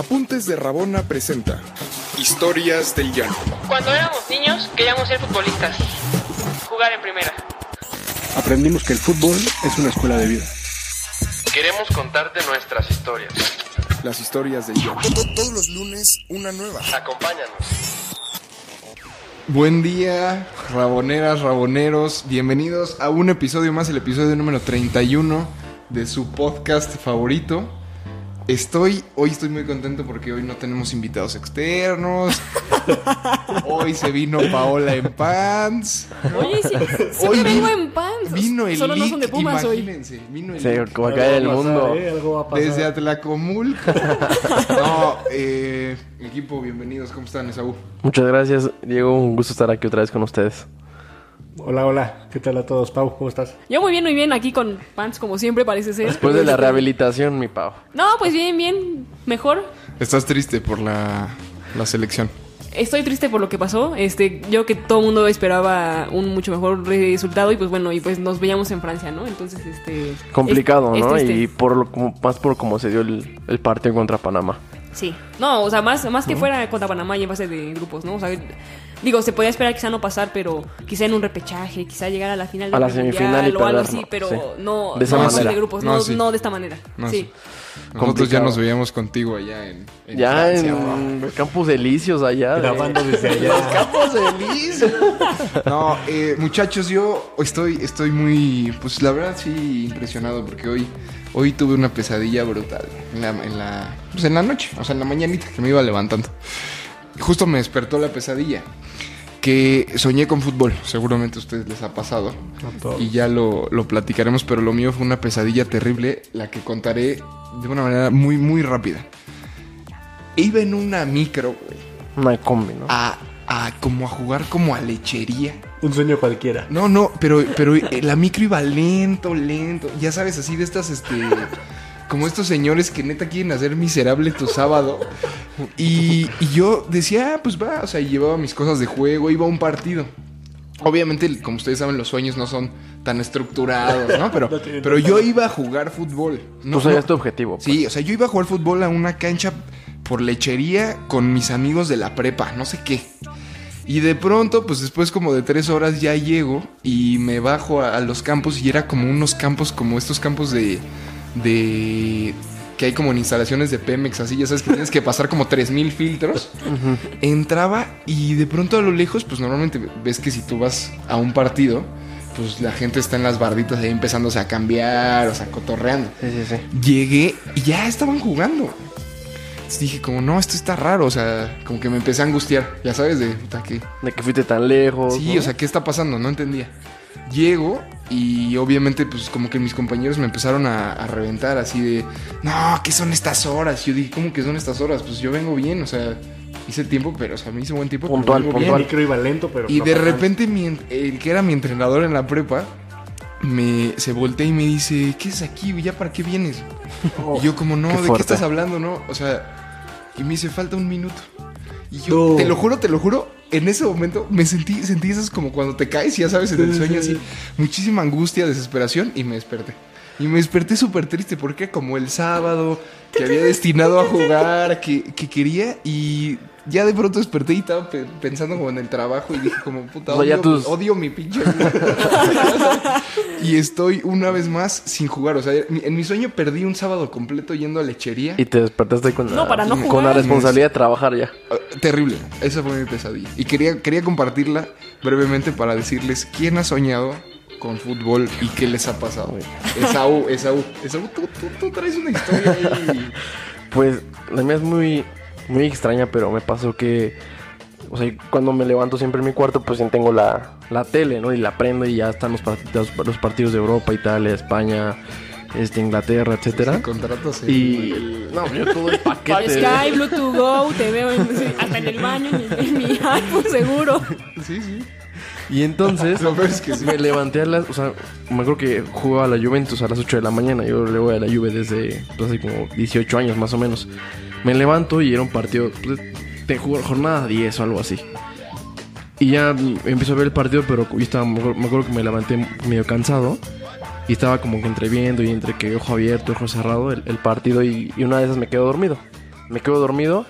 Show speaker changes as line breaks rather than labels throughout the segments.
Apuntes de Rabona presenta Historias del Llano.
Cuando éramos niños queríamos ser futbolistas, jugar en primera.
Aprendimos que el fútbol es una escuela de vida.
Queremos contarte nuestras historias.
Las historias del Llano.
Todos los lunes una nueva.
Acompáñanos.
Buen día, raboneras, raboneros. Bienvenidos a un episodio más, el episodio número 31 de su podcast favorito. Estoy, hoy estoy muy contento porque hoy no tenemos invitados externos. hoy se vino Paola en pants.
Oye, sí, siempre
Hoy
vengo en pants.
Vino el
Solo no son de Pumas hoy.
imagínense, Vino el
Sí,
leak
como acá en el mundo.
Algo va a pasar.
desde Atlacomulco. no, eh, equipo, bienvenidos. ¿Cómo están, Esaú?
Muchas gracias, Diego. Un gusto estar aquí otra vez con ustedes.
Hola, hola. ¿Qué tal a todos? Pau, ¿cómo estás?
Yo muy bien, muy bien, aquí con pants como siempre parece ser.
Después de la rehabilitación, mi pavo.
No, pues bien, bien, mejor.
Estás triste por la, la selección.
Estoy triste por lo que pasó. Este, yo que todo el mundo esperaba un mucho mejor resultado y pues bueno, y pues nos veíamos en Francia, ¿no? Entonces, este
Complicado,
es- es
¿no?
triste.
Y por lo, como- más por cómo se dio el, el partido contra Panamá.
Sí. No, o sea, más, más que fuera contra Panamá y en base de grupos, ¿no? O sea, digo, se podía esperar quizá no pasar, pero quizá en un repechaje, quizá llegar a la final
A la semifinal
Mundial
y
o algo así, pero
Sí.
no,
De esa
no
manera.
de grupos,
No,
no,
sí.
no de esta manera.
No,
sí.
sí. Nosotros ya nos veíamos contigo allá en, en
Ya
Francia,
en el Campos Elíseos allá. de-
Grabando desde allá.
Campos Elíseos.
No, eh, muchachos, yo estoy, estoy muy, pues la verdad sí impresionado porque hoy, hoy tuve una pesadilla brutal en la, en la, pues en la noche, o sea, en la mañanita que me iba levantando. Justo me despertó la pesadilla que soñé con fútbol, seguramente a ustedes les ha pasado y ya lo, lo platicaremos, pero lo mío fue una pesadilla terrible, la que contaré de una manera muy, muy rápida. Iba en una micro, güey,
Una combi, ¿no?
a, a como a jugar como a lechería.
Un sueño cualquiera.
No, no, pero, pero eh, la micro iba lento, lento. Ya sabes, así de estas, este. Como estos señores que neta quieren hacer miserable tu sábado. Y, y yo decía, ah, pues va, o sea, llevaba mis cosas de juego, iba a un partido. Obviamente, como ustedes saben, los sueños no son tan estructurados, ¿no? Pero,
No
pero yo iba a jugar fútbol. No,
Tú sabías
no-
tu objetivo. pues.
Sí, o sea, yo iba a jugar fútbol a una cancha por lechería con mis amigos de la prepa, no sé qué. Y de pronto, pues después como de tres horas ya llego y me bajo a, a los campos y era como unos campos, como estos campos de... de que hay como en instalaciones de Pemex, así, ya sabes que tienes que pasar como 3000 filtros. Entraba y de pronto a lo lejos, pues normalmente ves que si tú vas a un partido, pues la gente está en las barditas ahí empezándose a cambiar, o sea, cotorreando.
Sí, sí, sí.
Llegué y ya estaban jugando. Entonces dije, como, no, esto está raro. O sea, como que me empecé a angustiar. Ya sabes, de puta que.
De que fuiste tan lejos.
Sí,
¿no?
o sea, ¿qué está pasando? No entendía. Llego y obviamente, pues como que mis compañeros me empezaron a, a reventar así de, no, ¿qué son estas horas? Y yo dije, ¿cómo que son estas horas? Pues yo vengo bien, o sea, hice tiempo, pero, o sea, me hice buen tiempo. pero
Puntual, puntual.
micro iba lento, pero.
Y
no
de repente mi el que era mi entrenador en la prepa me se voltea y me dice, ¿qué es aquí? ¿Ya para qué vienes?
tanto.
Y yo como, no,
Qué
¿de qué estás hablando? No, o sea, y me dice, falta un minuto. Y yo,
No.
te lo juro, te lo juro, en ese momento me sentí, sentí eso es como cuando te caes, ya sabes, en el sueño así, muchísima angustia, desesperación, y me desperté. Y me desperté súper triste porque como el sábado, que había destinado a jugar, que, que quería, y ya de pronto desperté y estaba pe- pensando como en el trabajo y dije como, puta, odio,
tus-
odio mi pinche vida". y estoy una vez más sin jugar. O sea, en mi sueño perdí un sábado completo yendo a lechería.
Y te despertaste con,
No,
la,
para no
con la responsabilidad de trabajar ya.
Ah, Terrible. Esa fue mi pesadilla. Y quería, quería compartirla brevemente para decirles quién ha soñado con fútbol y qué les ha pasado. Esaú, Esaú. Esaú, tú, tú, tú traes una historia ahí.
Pues la mía es muy, muy extraña, pero me pasó que, o sea, cuando me levanto siempre en mi cuarto, pues tengo la, la tele, ¿no? Y la prendo y ya están los partidos, los partidos de Europa, Italia, España, este, Inglaterra, etcétera.
Contratos.
Y no, yo todo el paquete.
Sky, Bluetooth Go, te veo en- hasta en el baño, en, en mi iPhone seguro.
Sí, sí.
Y entonces
es que sí.
me levanté a las, o sea, me acuerdo que jugaba a la Juventus a las 8 de la mañana. Yo le voy a la Juve desde pues, hace como 18 años más o menos. Me levanto y era un partido pues, de jornada 10 o algo así. Y ya empiezo a ver el partido, pero yo estaba, me acuerdo me que me levanté medio cansado. Y estaba como que entre viendo y entre que ojo abierto, ojo cerrado el, el partido y, y una de esas me quedo dormido. me quedo dormido.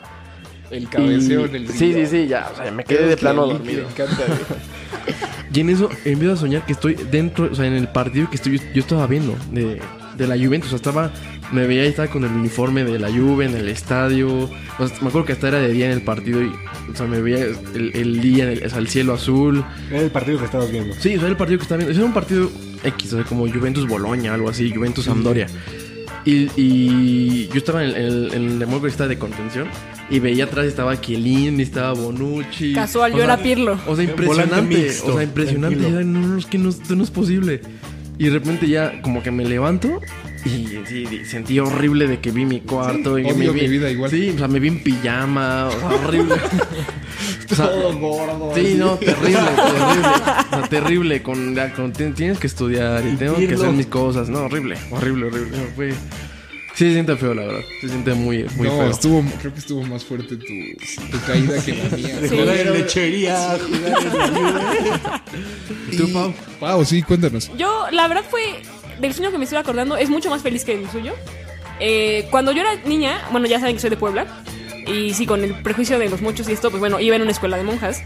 El
y-
cabeceo en el
Sí, sí, sí, ya, o sea, me quedé de plano
Me
dormido.
encanta, güey.
Y en eso empiezo a soñar que estoy dentro, o sea, en el partido que estoy, yo estaba viendo de, de la Juventus. O sea, estaba, me veía y estaba con el uniforme de la Juve en el estadio. O sea, me acuerdo que hasta era de día en el partido y, o sea, me veía el, el día, en el, o sea, el cielo azul.
Era el partido que estabas viendo.
Sí, o sea, era el partido que estaba viendo. Era un partido X, o sea, como Juventus Boloña, algo así, Juventus Sampdoria. Y, y yo estaba en el, en el, en el de contención y veía atrás estaba Chiellini, estaba Bonucci.
Casual,
O
yo
sea,
era Pirlo.
O sea, impresionante.
mixto,
o sea, impresionante. Era, no, no, es que no, esto no es posible. Y de repente ya como que me levanto y sí, sentí horrible de que vi mi cuarto. y
odio
me vi,
mi vida igual.
Sí, o sea, me vi en pijama. O sea, horrible. O sea,
Todo gordo.
Sí,
así.
no, terrible, terrible. O sea, terrible. Con, con- ti- tienes que estudiar y tengo que hacer mis cosas. No, horrible, horrible, horrible. Fue... Sí, se siente feo, la verdad. Se siente muy, muy
no,
feo.
estuvo, creo que estuvo más fuerte tu, tu caída que la mía.
De
Sí.
jugar en lechería, jugar en la.
¿Y tú, Pau?
Pau, sí, cuéntanos.
Yo, la verdad fue, del sueño que me estoy acordando, es mucho más feliz que el suyo. Eh, cuando yo era niña, bueno, ya saben que soy de Puebla, y sí, con el prejuicio de los muchos y esto, pues bueno, iba en una escuela de monjas.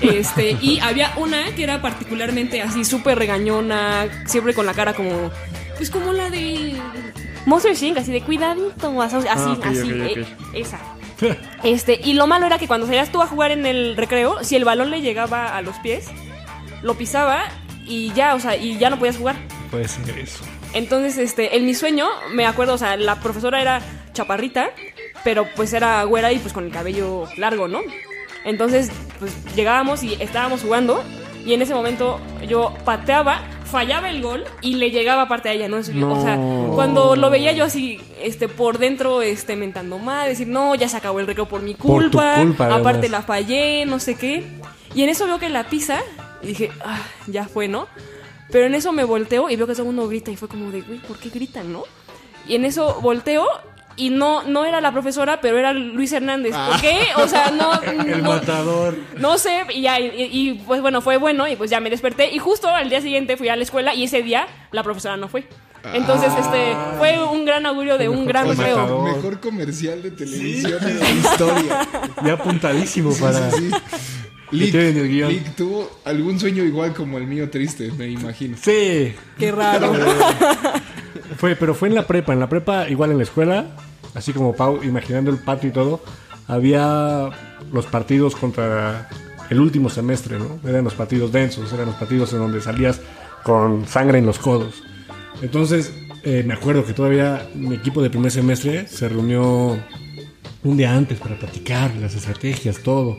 Este, y había una que era particularmente así, súper regañona, siempre con la cara como, pues como la de Monster Inc., así de cuidadito, así, así,
Ah,
así, eh, esa. Este, y lo malo era que cuando salías tú a jugar en el recreo, si el balón le llegaba a los pies, lo pisaba y ya, o sea, y ya no podías jugar.
Puede ser eso.
Entonces, este, en mi sueño, me acuerdo, o sea, la profesora era chaparrita, pero pues era güera y pues con el cabello largo, ¿no? Entonces, pues llegábamos y estábamos jugando y en ese momento yo pateaba, fallaba el gol y le llegaba aparte a ella, ¿no? O sea, cuando lo veía yo así, este, por dentro, este, mentando mal, decir, no, ya se acabó el recreo por mi
Por
culpa,
culpa,
aparte
además.
la fallé, no sé qué. Y en eso veo que la pisa y dije, ah, ya fue, ¿no? Pero en eso me volteo y veo que todo el mundo grita y fue como de, güey, ¿por qué gritan, no? Y en eso volteo y no, no era la profesora, pero era Luis Hernández. ¿Por qué? O sea, no,
El
no,
matador.
no sé, y ya, y, y, pues bueno, fue bueno, y pues ya me desperté. Y justo al día siguiente fui a la escuela y ese día la profesora no fue. Entonces, este, fue un gran augurio de un gran feo.
matador.
Mejor comercial de televisión en la historia.
Ya apuntadísimo para.
Sí.
El guion.
Lick tuvo algún sueño igual como el mío triste, me imagino.
Sí.
Qué raro.
Fue, pero fue en la prepa. En la prepa, igual en la escuela, así como Pau, imaginando el patio y todo, había los partidos contra el último semestre, ¿no? Eran los partidos densos, eran los partidos en donde salías con sangre en los codos. Entonces, eh, me acuerdo que todavía mi equipo de primer semestre se reunió un día antes para platicar las estrategias, todo.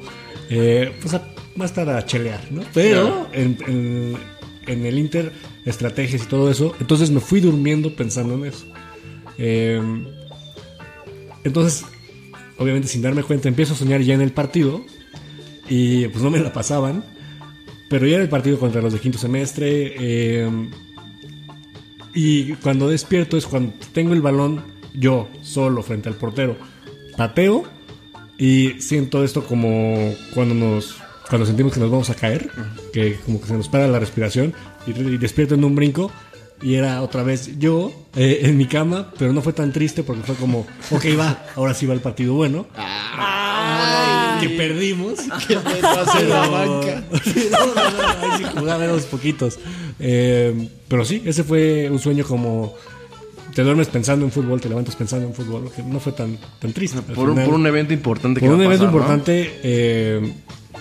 Eh, pues a, más para chelear, ¿no? Pero en, en- en el Inter, estrategias y todo eso. Entonces me fui durmiendo pensando en eso. Eh, entonces, obviamente sin darme cuenta, empiezo a soñar ya en el partido. Y pues no me la pasaban. Pero ya era el partido contra los de quinto semestre. eh, y cuando despierto es cuando tengo el balón yo solo frente al portero. Pateo y siento esto como cuando nos cuando sentimos que nos vamos a caer, que como que se nos para la respiración y, y despierto en un brinco y era otra vez yo eh, en mi cama, pero no fue tan triste porque fue como, ok, va, ahora sí va el partido bueno. que perdimos.
¿Qué me pasó en la
Pero-
banca?
no, no, no, ahí sí jugaba unos poquitos. Eh, pero sí, ese fue un sueño como te duermes pensando en fútbol, te levantas pensando en fútbol, que no fue tan, tan triste. Al
Por un,
final,
por un evento importante que
por
va
un
a
evento importante eh,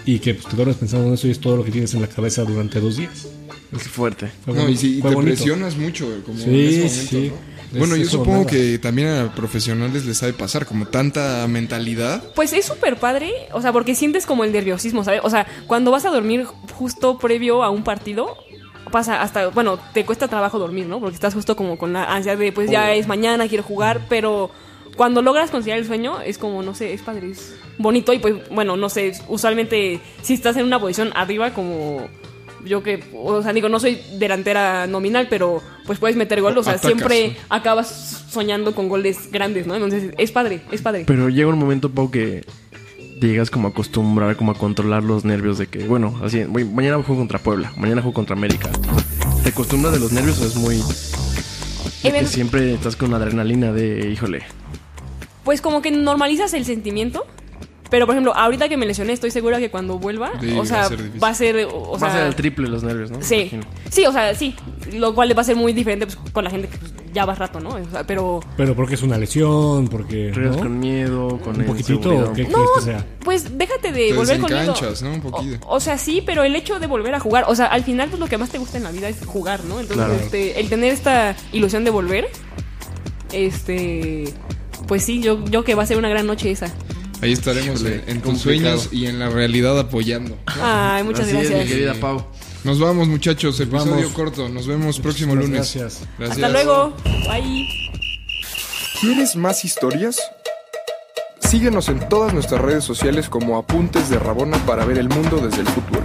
y que pues, te duermes pensando en eso y es todo lo que tienes en la cabeza durante dos días.
Qué fuerte.
Fue
No, y si y te
bonito.
presionas mucho, eh, como
Sí,
en ese momento,
sí.
¿no?
Es-
Bueno, yo supongo
nada.
que también a profesionales les sabe pasar como tanta mentalidad.
Pues es súper padre, o sea, porque sientes como el nerviosismo, ¿sabes? O sea, cuando vas a dormir justo previo a un partido, pasa hasta, bueno, te cuesta trabajo dormir, ¿no? Porque estás justo como con la ansia de, pues ya es mañana, quiero jugar, pero cuando logras conciliar el sueño, es como, no sé, es padre, es bonito y pues, bueno, no sé, usualmente si estás en una posición arriba como... Yo que, o sea, digo, no soy delantera nominal, pero pues puedes meter gol, o sea,
Atacas,
siempre acabas soñando con goles grandes, ¿no? Entonces, es padre, es padre.
Pero llega un momento, Pau, que te llegas como a acostumbrar, como a controlar los nervios de que, bueno, así, voy- mañana juego contra Puebla, mañana juego contra América. ¿Te acostumbras de los nervios o es muy... de que siempre estás con adrenalina de, híjole,
pues como que normalizas el sentimiento. Pero, por ejemplo, ahorita que me lesioné, estoy segura que cuando vuelva,
Sí,
o
va a
sea,
ser
va a ser, o
Va
sea,
a ser el triple los nervios, ¿no?
Sí, sí, o sea, sí. Lo cual va a ser muy diferente pues, con la gente que pues, ya va rato, ¿no? O sea, pero,
Pero porque es una lesión, porque. ¿no?
con miedo, con
Un poquitito,
inseguridad.
¿o ¿qué
No,
crees que sea?
pues déjate de
Te
volver con miedo.
¿no? Un poquito.
O, o sea, sí, pero el hecho de volver a jugar, o sea, al final pues lo que más te gusta en la vida es jugar, ¿no? Entonces,
Claro.
este, el tener esta ilusión de volver, este, pues sí, yo, yo que va a ser una gran noche esa.
Ahí estaremos
Híjole,
en, en tus sueños y en la realidad apoyando.
Ay, muchas
Así es, mi
gracias.
querida Pau.
Nos vamos, muchachos. Episodio
Vamos.
corto. Nos vemos próximo lunes.
gracias.
Gracias.
Hasta luego. Bye.
¿Quieres más historias? Síguenos en todas nuestras redes sociales como Apuntes de Rabona para ver el mundo desde el fútbol.